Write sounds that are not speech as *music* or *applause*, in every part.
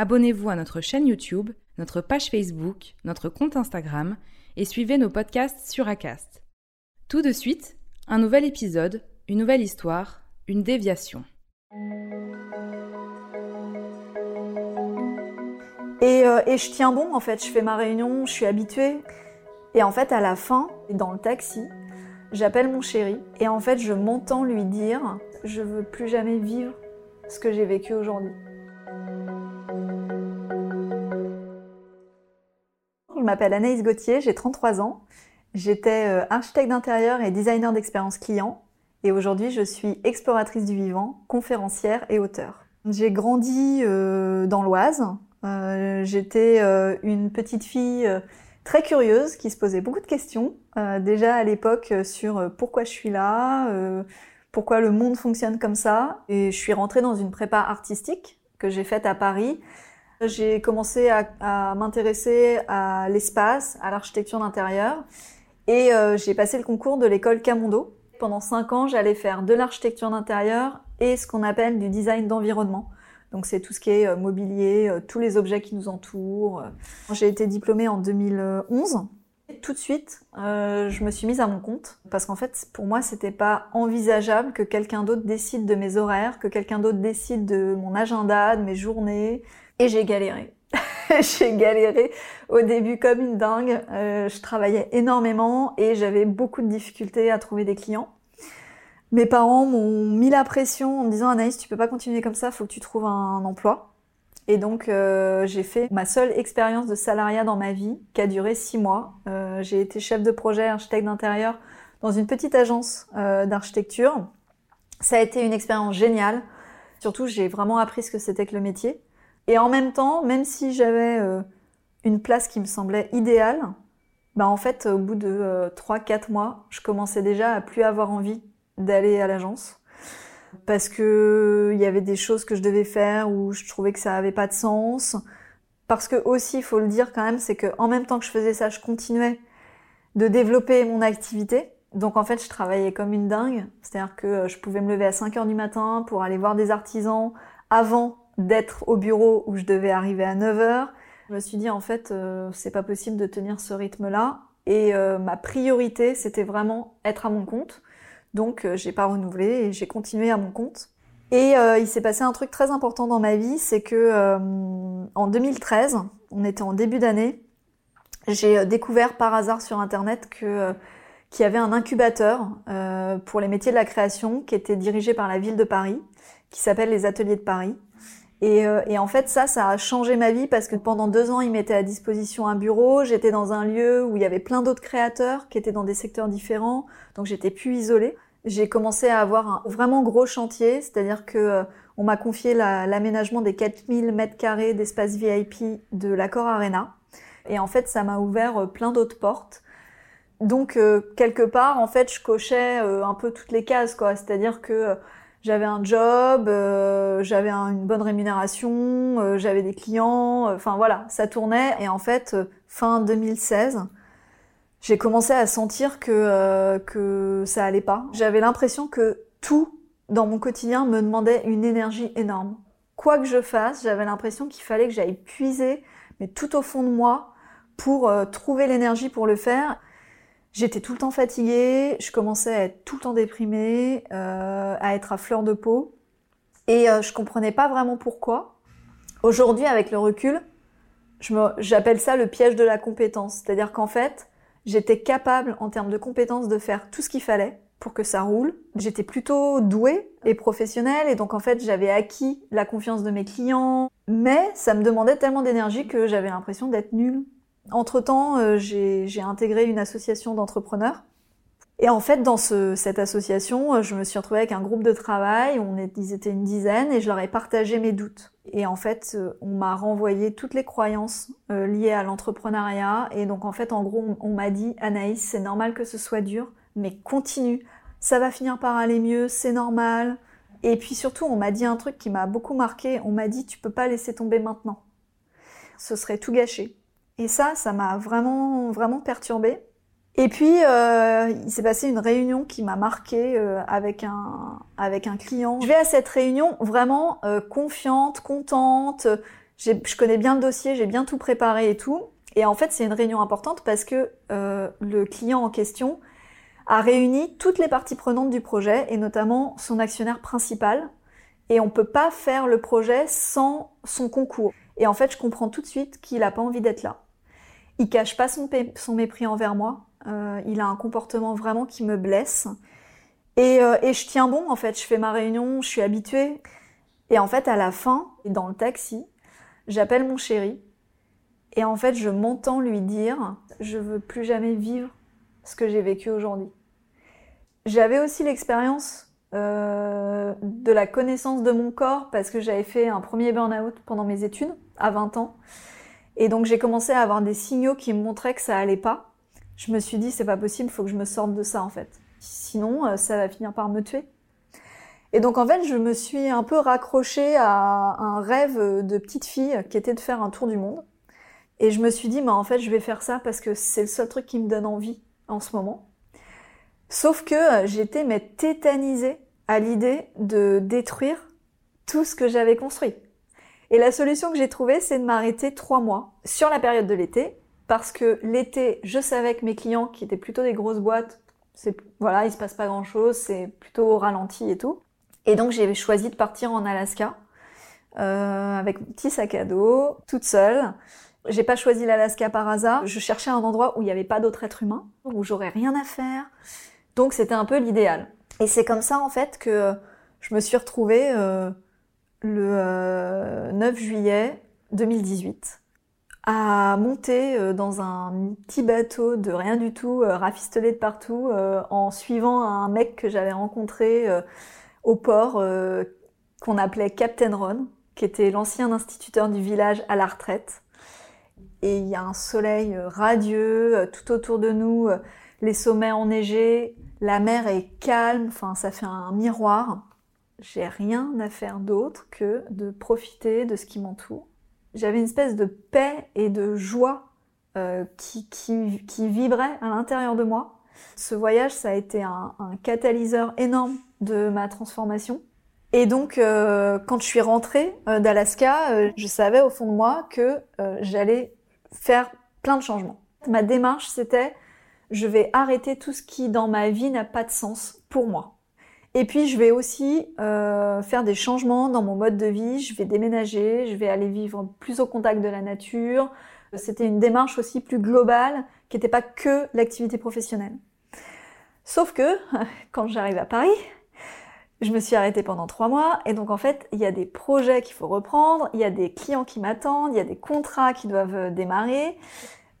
abonnez-vous à notre chaîne YouTube, notre page Facebook, notre compte Instagram et suivez nos podcasts sur Acast. Tout de suite, un nouvel épisode, une nouvelle histoire, une déviation. Et, euh, et je tiens bon, en fait, je fais ma réunion, je suis habituée. Et en fait, à la fin, dans le taxi, j'appelle mon chéri et en fait, je m'entends lui dire Je veux plus jamais vivre ce que j'ai vécu aujourd'hui. M'appelle Anaïs Gauthier, j'ai 33 ans. J'étais euh, architecte d'intérieur et designer d'expérience client. Et aujourd'hui, je suis exploratrice du vivant, conférencière et auteur. J'ai grandi euh, dans l'Oise. Euh, J'étais une petite fille très curieuse qui se posait beaucoup de questions. Déjà à l'époque sur pourquoi je suis là, pourquoi le monde fonctionne comme ça. Et je suis rentrée dans une prépa artistique que j'ai faite à Paris. J'ai commencé à, à m'intéresser à l'espace, à l'architecture d'intérieur. Et euh, j'ai passé le concours de l'école Camondo. Pendant cinq ans, j'allais faire de l'architecture d'intérieur et ce qu'on appelle du design d'environnement. Donc c'est tout ce qui est euh, mobilier, euh, tous les objets qui nous entourent. J'ai été diplômée en 2011. Tout de suite, euh, je me suis mise à mon compte parce qu'en fait, pour moi, c'était pas envisageable que quelqu'un d'autre décide de mes horaires, que quelqu'un d'autre décide de mon agenda, de mes journées. Et j'ai galéré. *laughs* j'ai galéré au début comme une dingue. Euh, je travaillais énormément et j'avais beaucoup de difficultés à trouver des clients. Mes parents m'ont mis la pression en me disant Anaïs, tu peux pas continuer comme ça, faut que tu trouves un emploi. Et donc euh, j'ai fait ma seule expérience de salariat dans ma vie, qui a duré six mois. Euh, j'ai été chef de projet architecte d'intérieur dans une petite agence d'architecture. Ça a été une expérience géniale. Surtout, j'ai vraiment appris ce que c'était que le métier. Et en même temps, même si j'avais euh, une place qui me semblait idéale, bah en fait, au bout de 3-4 mois, je commençais déjà à plus avoir envie d'aller à l'agence parce que il y avait des choses que je devais faire où je trouvais que ça avait pas de sens. Parce que aussi, il faut le dire quand même, c'est que en même temps que je faisais ça, je continuais de développer mon activité. Donc en fait, je travaillais comme une dingue. C'est-à-dire que je pouvais me lever à 5 heures du matin pour aller voir des artisans avant d'être au bureau où je devais arriver à 9 heures. Je me suis dit en fait, euh, c'est pas possible de tenir ce rythme-là. Et euh, ma priorité, c'était vraiment être à mon compte. Donc euh, j'ai pas renouvelé et j'ai continué à mon compte. Et euh, il s'est passé un truc très important dans ma vie, c'est que euh, en 2013, on était en début d'année, j'ai découvert par hasard sur internet que qu'il y avait un incubateur pour les métiers de la création qui était dirigé par la ville de Paris, qui s'appelle les Ateliers de Paris. Et, et, en fait, ça, ça a changé ma vie parce que pendant deux ans, ils mettaient à disposition un bureau. J'étais dans un lieu où il y avait plein d'autres créateurs qui étaient dans des secteurs différents, donc j'étais plus isolée. J'ai commencé à avoir un vraiment gros chantier, c'est-à-dire que euh, on m'a confié l'aménagement des 4000 mètres carrés d'espace VIP de l'Accord Arena. Et en fait, ça m'a ouvert euh, plein d'autres portes. Donc, euh, quelque part, en fait, je cochais un peu toutes les cases, quoi. C'est-à-dire que j'avais un job, euh, j'avais un, une bonne rémunération, euh, j'avais des clients, enfin voilà, ça tournait. Et en fait, fin 2016, j'ai commencé à sentir que euh, que ça allait pas. J'avais l'impression que tout dans mon quotidien me demandait une énergie énorme. Quoi que je fasse, j'avais l'impression qu'il fallait que j'aille puiser, mais tout au fond de moi, pour trouver l'énergie pour le faire. J'étais tout le temps fatiguée, je commençais à être tout le temps déprimée, euh, à être à fleur de peau, et euh, je comprenais pas vraiment pourquoi. Aujourd'hui, avec le recul, J'appelle ça le piège de la compétence. C'est-à-dire qu'en fait, j'étais capable en termes de compétences de faire tout ce qu'il fallait pour que ça roule. J'étais plutôt douée et professionnelle et donc en fait j'avais acquis la confiance de mes clients, mais ça me demandait tellement d'énergie que j'avais l'impression d'être nulle. Entre-temps, euh, j'ai intégré une association d'entrepreneurs et en fait, dans ce, cette association, euh, je me suis retrouvée avec un groupe de travail, ils étaient une dizaine, et je leur ai partagé mes doutes. Et en fait, euh, on m'a renvoyé toutes les croyances liées à l'entrepreneuriat. Et donc, en fait, en gros, on, on m'a dit, Anaïs, c'est normal que ce soit dur, mais continue. Ça va finir par aller mieux, c'est normal. Et puis surtout, on m'a dit un truc qui m'a beaucoup marqué. On m'a dit, tu peux pas laisser tomber maintenant. Ce serait tout gâché. Et ça, ça m'a vraiment, vraiment perturbée. Et puis, euh, il s'est passé une réunion qui m'a marqué euh, avec un avec un client. Je vais à cette réunion vraiment euh, confiante, contente. Je connais bien le dossier, j'ai bien tout préparé et tout. Et en fait, c'est une réunion importante parce que le client en question a réuni toutes les parties prenantes du projet et notamment son actionnaire principal. Et on peut pas faire le projet sans son concours. Et en fait, je comprends tout de suite qu'il a pas envie d'être là. Il cache pas son, mépris envers moi. Euh, il a un comportement vraiment qui me blesse. Et, euh, et, je tiens bon, en fait. Je fais ma réunion, je suis habituée. Et en fait, à la fin, dans le taxi, j'appelle mon chéri. Et en fait, je m'entends lui dire Je veux plus jamais vivre ce que j'ai vécu aujourd'hui. J'avais aussi l'expérience euh, de la connaissance de mon corps parce que j'avais fait un premier burn-out pendant mes études à 20 ans. Et donc j'ai commencé à avoir des signaux qui me montraient que ça allait pas je me suis dit c'est pas possible, faut que je me sorte de ça en fait. Sinon, euh, ça va finir par me tuer. Et donc en fait, je me suis un peu raccrochée à un rêve de petite fille qui était de faire un tour du monde. Et je me suis dit, en fait, je vais faire ça parce que c'est le seul truc qui me donne envie en ce moment. Sauf que euh, j'étais mais tétanisée à l'idée de détruire tout ce que j'avais construit. Et la solution que j'ai trouvée, c'est de m'arrêter trois mois sur la période de l'été parce que l'été, je savais que mes clients, qui étaient plutôt des grosses boîtes, c'est voilà, il se passe pas grand chose, c'est plutôt ralenti et tout. Et donc j'ai choisi de partir en Alaska euh, avec mon petit sac à dos, toute seule. J'ai pas choisi l'Alaska par hasard. Je cherchais un endroit où il n'y avait pas d'autres êtres humains, où j'aurais rien à faire. Donc c'était un peu l'idéal. Et c'est comme ça en fait que je me suis retrouvée euh, le 9 euh, juillet 2018 à monter euh, dans un petit bateau de rien du tout, euh, rafistolé de partout, en suivant un mec que j'avais rencontré au port, qu'on appelait Captain Ron, qui était l'ancien instituteur du village à la retraite. Et il y a un soleil radieux tout autour de nous, les sommets enneigés, la mer est calme, enfin ça fait un miroir. J'ai rien à faire d'autre que de profiter de ce qui m'entoure j'avais une espèce de paix et de joie euh, qui, vibrait à l'intérieur de moi. Ce voyage, ça a été un, catalyseur énorme de ma transformation. Et donc, euh, quand je suis rentrée euh, d'Alaska, je savais au fond de moi que j'allais faire plein de changements. Ma démarche, c'était je vais arrêter tout ce qui dans ma vie n'a pas de sens pour moi. Et puis je vais aussi euh, faire des changements dans mon mode de vie, je vais déménager, je vais aller vivre plus au contact de la nature. C'était une démarche aussi plus globale qui n'était pas que l'activité professionnelle. Sauf que *laughs* quand j'arrive à Paris, je me suis arrêtée pendant trois mois et donc en fait il y a des projets qu'il faut reprendre, il y a des clients qui m'attendent, il y a des contrats qui doivent euh, démarrer.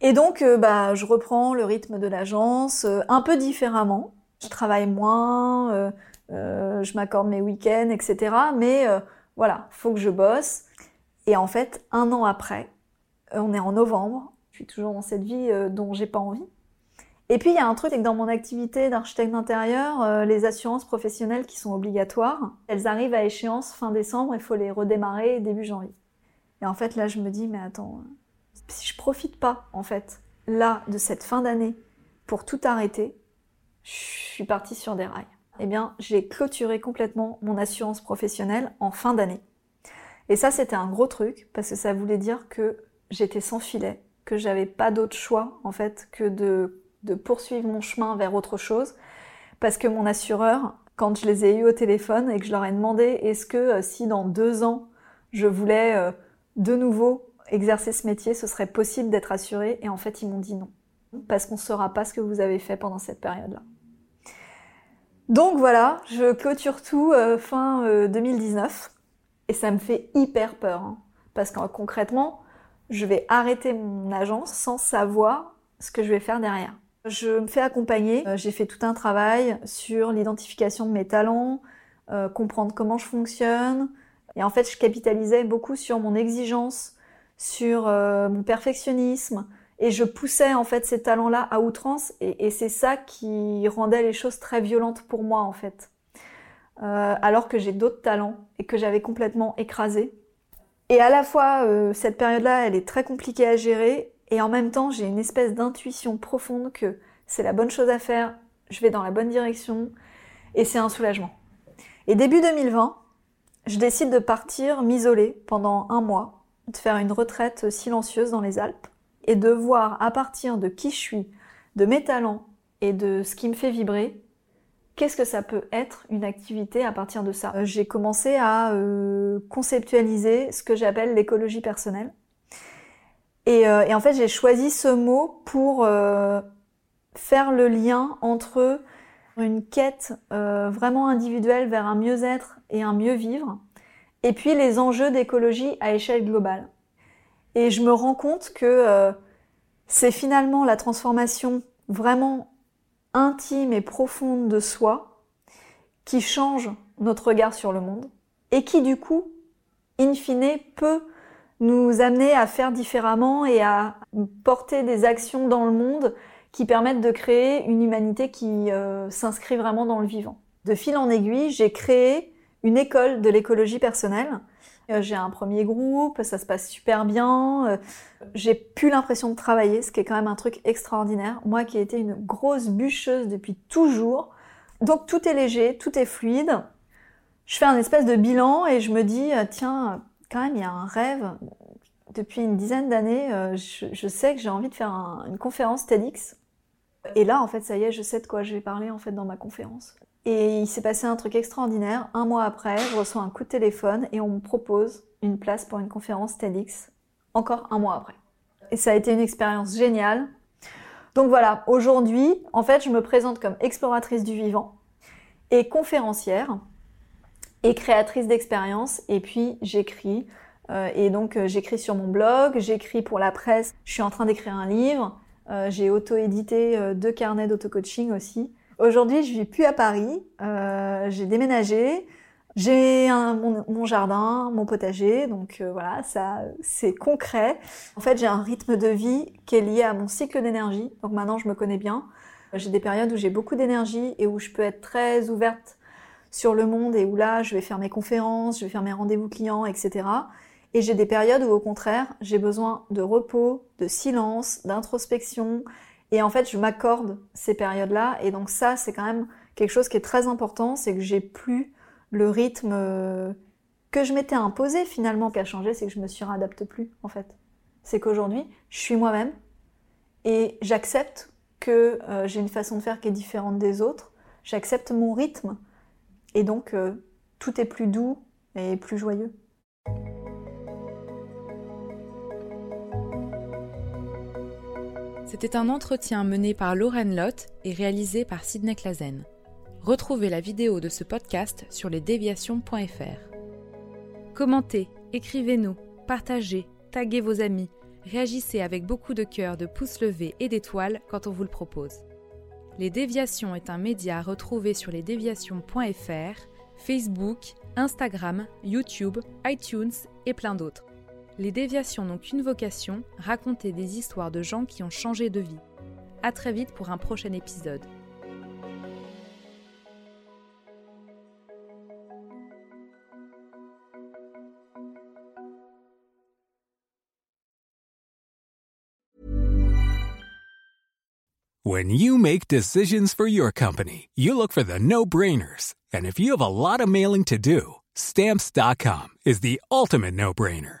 Et donc euh, bah, je reprends le rythme de l'agence euh, un peu différemment. Je travaille moins, euh, je m'accorde mes week-ends, etc. Mais euh, voilà, faut que je bosse. Et en fait, un an après, euh, on est en novembre, je suis toujours dans cette vie dont j'ai pas envie. Et puis il y a un truc, c'est que dans mon activité d'architecte d'intérieur, les assurances professionnelles qui sont obligatoires, elles arrivent à échéance fin décembre, il faut les redémarrer début janvier. Et en fait là je me dis mais attends, si je profite pas en fait là de cette fin d'année pour tout arrêter, je suis partie sur des rails eh bien, j'ai clôturé complètement mon assurance professionnelle en fin d'année. Et ça, c'était un gros truc parce que ça voulait dire que j'étais sans filet, que j'avais pas d'autre choix en fait que de, poursuivre mon chemin vers autre chose. Parce que mon assureur, quand je les ai eus au téléphone et que je leur ai demandé est-ce que euh, si dans deux ans je voulais euh, de nouveau exercer ce métier, ce serait possible d'être assuré. Et en fait, ils m'ont dit non. Parce qu'on ne saura pas ce que vous avez fait pendant cette période-là. Donc voilà, je clôture tout euh, fin 2019. Et ça me fait hyper peur. Hein. parce que concrètement, je vais arrêter mon agence sans savoir ce que je vais faire derrière. Je me fais accompagner. Euh, j'ai fait tout un travail sur l'identification de mes talents, euh, comprendre comment je fonctionne. Et en fait, je capitalisais beaucoup sur mon exigence, sur euh, mon perfectionnisme. Et je poussais en fait ces talents-là à outrance. Et, c'est ça qui rendait les choses très violentes pour moi en fait. alors que j'ai d'autres talents et que j'avais complètement écrasé. Et à la fois, cette période-là, elle est très compliquée à gérer et en même temps, j'ai une espèce d'intuition profonde que c'est la bonne chose à faire, je vais dans la bonne direction, et c'est un soulagement. Et début 2020, je décide de partir m'isoler pendant un mois, de faire une retraite silencieuse dans les Alpes, et de voir à partir de qui je suis, de mes talents et de ce qui me fait vibrer, qu'est-ce que ça peut être une activité à partir de ça. Euh, j'ai commencé à euh, conceptualiser ce que j'appelle l'écologie personnelle. Euh, et, en fait, j'ai choisi ce mot pour faire le lien entre une quête vraiment individuelle vers un mieux-être et un mieux vivre, et puis les enjeux d'écologie à échelle globale. Et je me rends compte que c'est finalement la transformation vraiment intime et profonde de soi qui change notre regard sur le monde et qui du coup, in fine, peut nous amener à faire différemment et à porter des actions dans le monde qui permettent de créer une humanité qui euh, s'inscrit vraiment dans le vivant. De fil en aiguille, j'ai créé une école de l'écologie personnelle. Euh, j'ai un premier groupe, ça se passe super bien. Euh, j'ai plus l'impression de travailler, ce qui est quand même un truc extraordinaire. Moi qui ai été une grosse bûcheuse depuis toujours. Donc tout est léger, tout est fluide. Je fais un espèce de bilan et je me dis, tiens, quand même, il y a un rêve. Depuis une dizaine d'années, euh, je, sais que j'ai envie de faire une conférence TEDx. Et là, en fait, ça y est, je sais de quoi je vais parler en fait dans ma conférence. Et il s'est passé un truc extraordinaire. Un mois après, je reçois un coup de téléphone et on me propose une place pour une conférence TEDx. Encore un mois après. Et ça a été une expérience géniale. Donc voilà, aujourd'hui, en fait, je me présente comme exploratrice du vivant et conférencière et créatrice d'expérience. Et puis j'écris. Euh, et donc euh, j'écris sur mon blog, j'écris pour la presse. Je suis en train d'écrire un livre. Euh, j'ai auto-édité deux carnets d'auto-coaching aussi. Aujourd'hui, je vis plus à Paris. j'ai déménagé. J'ai mon, jardin, mon potager, donc voilà, ça c'est concret. En fait, j'ai un rythme de vie qui est lié à mon cycle d'énergie. Donc maintenant, je me connais bien. J'ai des périodes où j'ai beaucoup d'énergie et où je peux être très ouverte sur le monde et où là, je vais faire mes conférences, je vais faire mes rendez-vous clients, etc. Et j'ai des périodes où, au contraire, j'ai besoin de repos, de silence, d'introspection. Et en fait, je m'accorde ces périodes-là. Et donc ça, c'est quand même quelque chose qui est très important, c'est que j'ai plus le rythme euh, que je m'étais imposé finalement. qui a changé, c'est que je me suis réadapte plus, en fait. C'est qu'aujourd'hui, je suis moi-même et j'accepte que euh, j'ai une façon de faire qui est différente des autres. J'accepte mon rythme. Et donc, euh, tout est plus doux et plus joyeux. C'était un entretien mené par Lauren Lott et réalisé par Sidney Clazen. Retrouvez la vidéo de ce podcast sur lesdéviations.fr. Commentez, écrivez-nous, partagez, taguez vos amis, réagissez avec beaucoup de cœur, de pouces levés et d'étoiles quand on vous le propose. Les Déviations est un média à retrouver sur lesdéviations.fr, Facebook, Instagram, YouTube, iTunes et plein d'autres. Les Déviations n'ont qu'une vocation, raconter des histoires de gens qui ont changé de vie. A très vite pour un prochain épisode. When you make decisions for your company, you look for the no-brainers. And if you have a lot of mailing to do, stamps.com is the ultimate no-brainer.